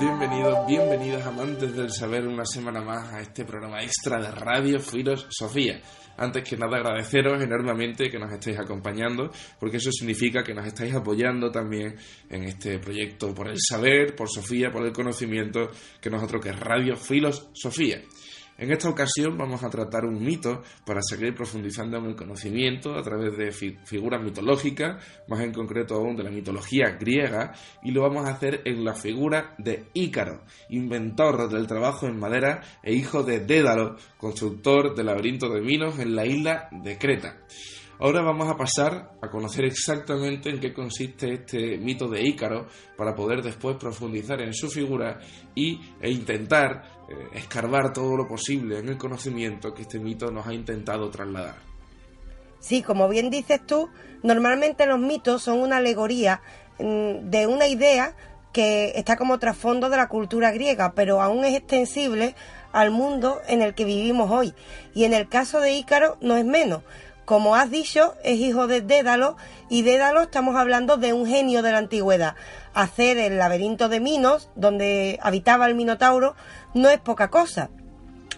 Bienvenidos, bienvenidos amantes del saber una semana más a este programa extra de Radio Sofía. Antes que nada agradeceros enormemente que nos estéis acompañando, porque eso significa que nos estáis apoyando también en este proyecto por el saber, por Sofía, por el conocimiento que nosotros que es Radio Sofía. En esta ocasión vamos a tratar un mito para seguir profundizando en el conocimiento a través de figuras mitológicas, más en concreto aún de la mitología griega, y lo vamos a hacer en la figura de Ícaro, inventor del trabajo en madera e hijo de Dédalo, constructor del laberinto de Minos en la isla de Creta. Ahora vamos a pasar a conocer exactamente en qué consiste este mito de Ícaro para poder después profundizar en su figura y, e intentar eh, escarbar todo lo posible en el conocimiento que este mito nos ha intentado trasladar. Sí, como bien dices tú, normalmente los mitos son una alegoría mm, de una idea que está como trasfondo de la cultura griega, pero aún es extensible al mundo en el que vivimos hoy. Y en el caso de Ícaro no es menos, como has dicho, es hijo de Dédalo y Dédalo estamos hablando de un genio de la antigüedad. Hacer el laberinto de Minos, donde habitaba el Minotauro, no es poca cosa.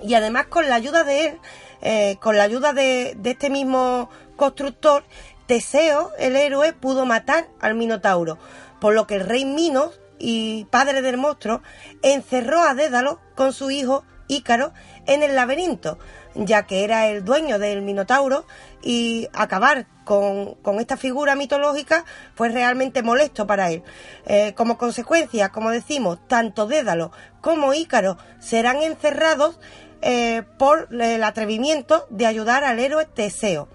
Y además con la ayuda de él, eh, con la ayuda de, de este mismo constructor, Teseo, el héroe, pudo matar al Minotauro, por lo que el rey Minos y padre del monstruo encerró a Dédalo con su hijo Ícaro en el laberinto, ya que era el dueño del Minotauro y acabar con, esta figura mitológica fue realmente molesto para él. Eh, como consecuencia, como decimos, tanto Dédalo como Ícaro serán encerrados eh, por el atrevimiento de ayudar al héroe Teseo.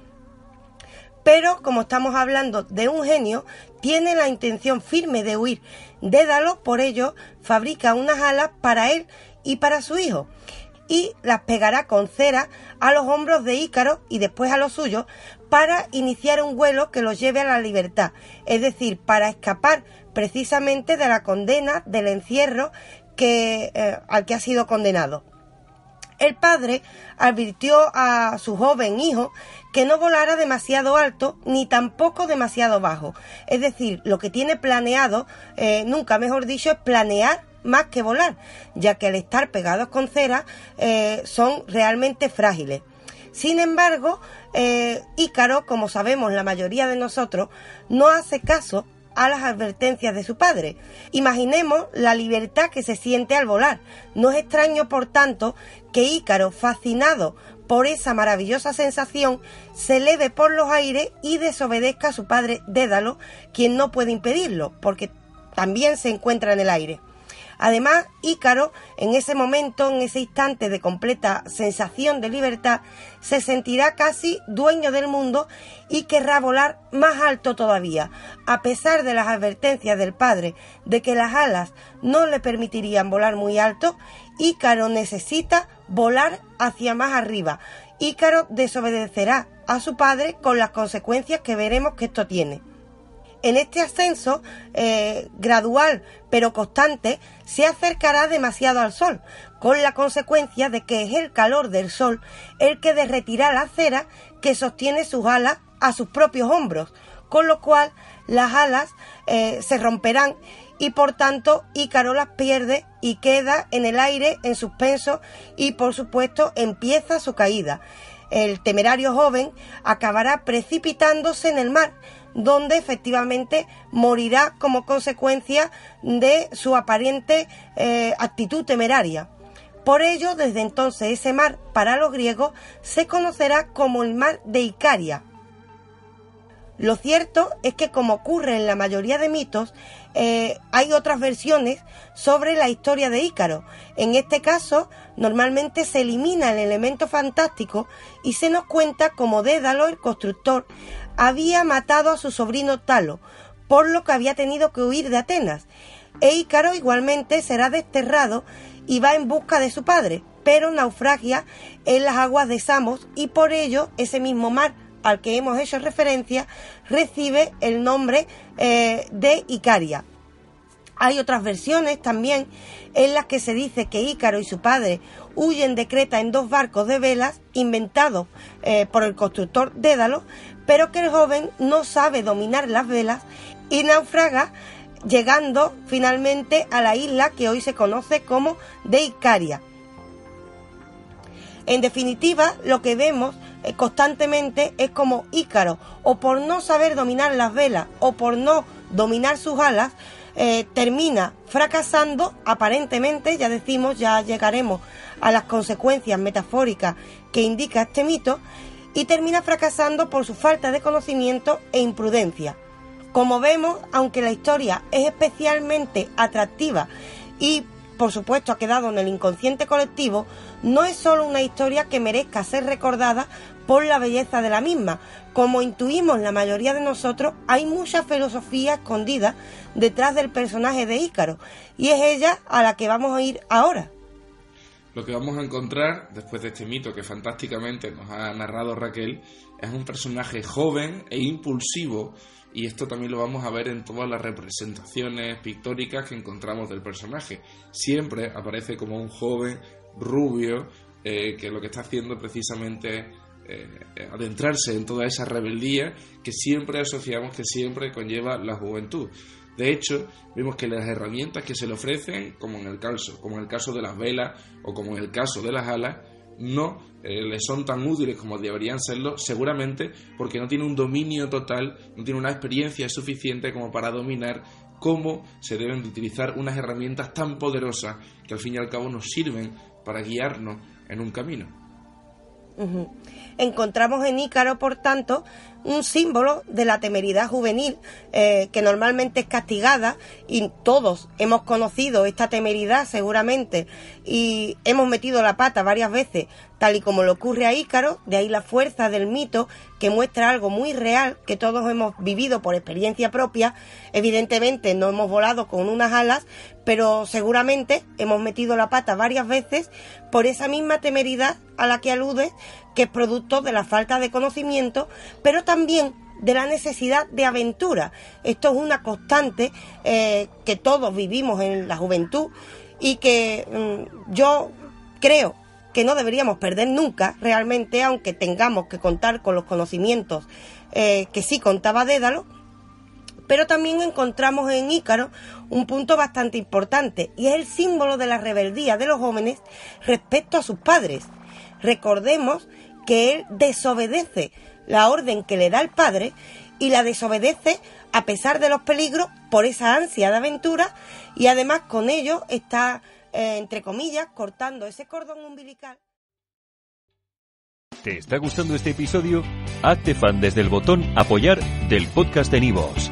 Pero como estamos hablando de un genio, tiene la intención firme de huir. Dédalo, por ello, fabrica unas alas para él y para su hijo y las pegará con cera a los hombros de Ícaro y después a los suyos para iniciar un vuelo que los lleve a la libertad, es decir, para escapar precisamente de la condena del encierro que, eh, al que ha sido condenado. El padre advirtió a su joven hijo que no volara demasiado alto ni tampoco demasiado bajo. Es decir, lo que tiene planeado, eh, nunca mejor dicho, es planear más que volar, ya que al estar pegados con cera eh, son realmente frágiles. Sin embargo, eh, Ícaro, como sabemos la mayoría de nosotros, no hace caso a las advertencias de su padre. Imaginemos la libertad que se siente al volar. No es extraño, por tanto, que Ícaro, fascinado por esa maravillosa sensación, se eleve por los aires y desobedezca a su padre Dédalo, quien no puede impedirlo, porque también se encuentra en el aire. Además, Ícaro, en ese momento, en ese instante de completa sensación de libertad, se sentirá casi dueño del mundo y querrá volar más alto todavía, a pesar de las advertencias del padre de que las alas no le permitirían volar muy alto, Ícaro necesita volar hacia más arriba. Ícaro desobedecerá a su padre con las consecuencias que veremos que esto tiene. En este ascenso eh, gradual pero constante se acercará demasiado al Sol, con la consecuencia de que es el calor del Sol el que derretirá la cera que sostiene sus alas a sus propios hombros, con lo cual las alas eh, se romperán y por tanto Ícaro las pierde y queda en el aire en suspenso y por supuesto empieza su caída. El temerario joven acabará precipitándose en el mar, donde efectivamente morirá como consecuencia de su aparente eh, actitud temeraria. Por ello, desde entonces ese mar para los griegos se conocerá como el mar de Icaria. Lo cierto es que, como ocurre en la mayoría de mitos, eh, hay otras versiones sobre la historia de Ícaro. En este caso, normalmente se elimina el elemento fantástico y se nos cuenta como Dédalo, el constructor, había matado a su sobrino Talo, por lo que había tenido que huir de Atenas. E Ícaro igualmente será desterrado y va en busca de su padre, pero naufragia en las aguas de Samos y por ello ese mismo mar al que hemos hecho referencia recibe el nombre eh, de Icaria. Hay otras versiones también en las que se dice que Ícaro y su padre huyen de Creta en dos barcos de velas inventados eh, por el constructor Dédalo, pero que el joven no sabe dominar las velas y naufraga llegando finalmente a la isla que hoy se conoce como de Icaria. En definitiva, lo que vemos constantemente es como Ícaro, o por no saber dominar las velas, o por no dominar sus alas, eh, termina fracasando, aparentemente, ya decimos, ya llegaremos a las consecuencias metafóricas que indica este mito, y termina fracasando por su falta de conocimiento e imprudencia. Como vemos, aunque la historia es especialmente atractiva y por supuesto ha quedado en el inconsciente colectivo, no es solo una historia que merezca ser recordada por la belleza de la misma. Como intuimos la mayoría de nosotros, hay mucha filosofía escondida detrás del personaje de Ícaro, y es ella a la que vamos a ir ahora. Lo que vamos a encontrar después de este mito que fantásticamente nos ha narrado Raquel es un personaje joven e impulsivo y esto también lo vamos a ver en todas las representaciones pictóricas que encontramos del personaje. Siempre aparece como un joven rubio eh, que lo que está haciendo precisamente eh, adentrarse en toda esa rebeldía que siempre asociamos, que siempre conlleva la juventud. De hecho, vemos que las herramientas que se le ofrecen, como en el caso, como en el caso de las velas o como en el caso de las alas, no eh, le son tan útiles como deberían serlo, seguramente porque no tiene un dominio total, no tiene una experiencia suficiente como para dominar cómo se deben de utilizar unas herramientas tan poderosas que al fin y al cabo nos sirven para guiarnos en un camino. Encontramos en Ícaro, por tanto, un símbolo de la temeridad juvenil, eh, que normalmente es castigada, y todos hemos conocido esta temeridad seguramente, y hemos metido la pata varias veces, tal y como le ocurre a Ícaro, de ahí la fuerza del mito, que muestra algo muy real que todos hemos vivido por experiencia propia. Evidentemente no hemos volado con unas alas, pero seguramente hemos metido la pata varias veces por esa misma temeridad a la que alude, que es producto de la falta de conocimiento, pero también de la necesidad de aventura. Esto es una constante eh, que todos vivimos en la juventud y que mm, yo creo que no deberíamos perder nunca realmente, aunque tengamos que contar con los conocimientos eh, que sí contaba Dédalo, pero también encontramos en Ícaro un punto bastante importante y es el símbolo de la rebeldía de los jóvenes respecto a sus padres. Recordemos que él desobedece la orden que le da el padre y la desobedece a pesar de los peligros por esa ansia de aventura y además con ello está, eh, entre comillas, cortando ese cordón umbilical. ¿Te está gustando este episodio? Hazte fan desde el botón apoyar del podcast de Nivos.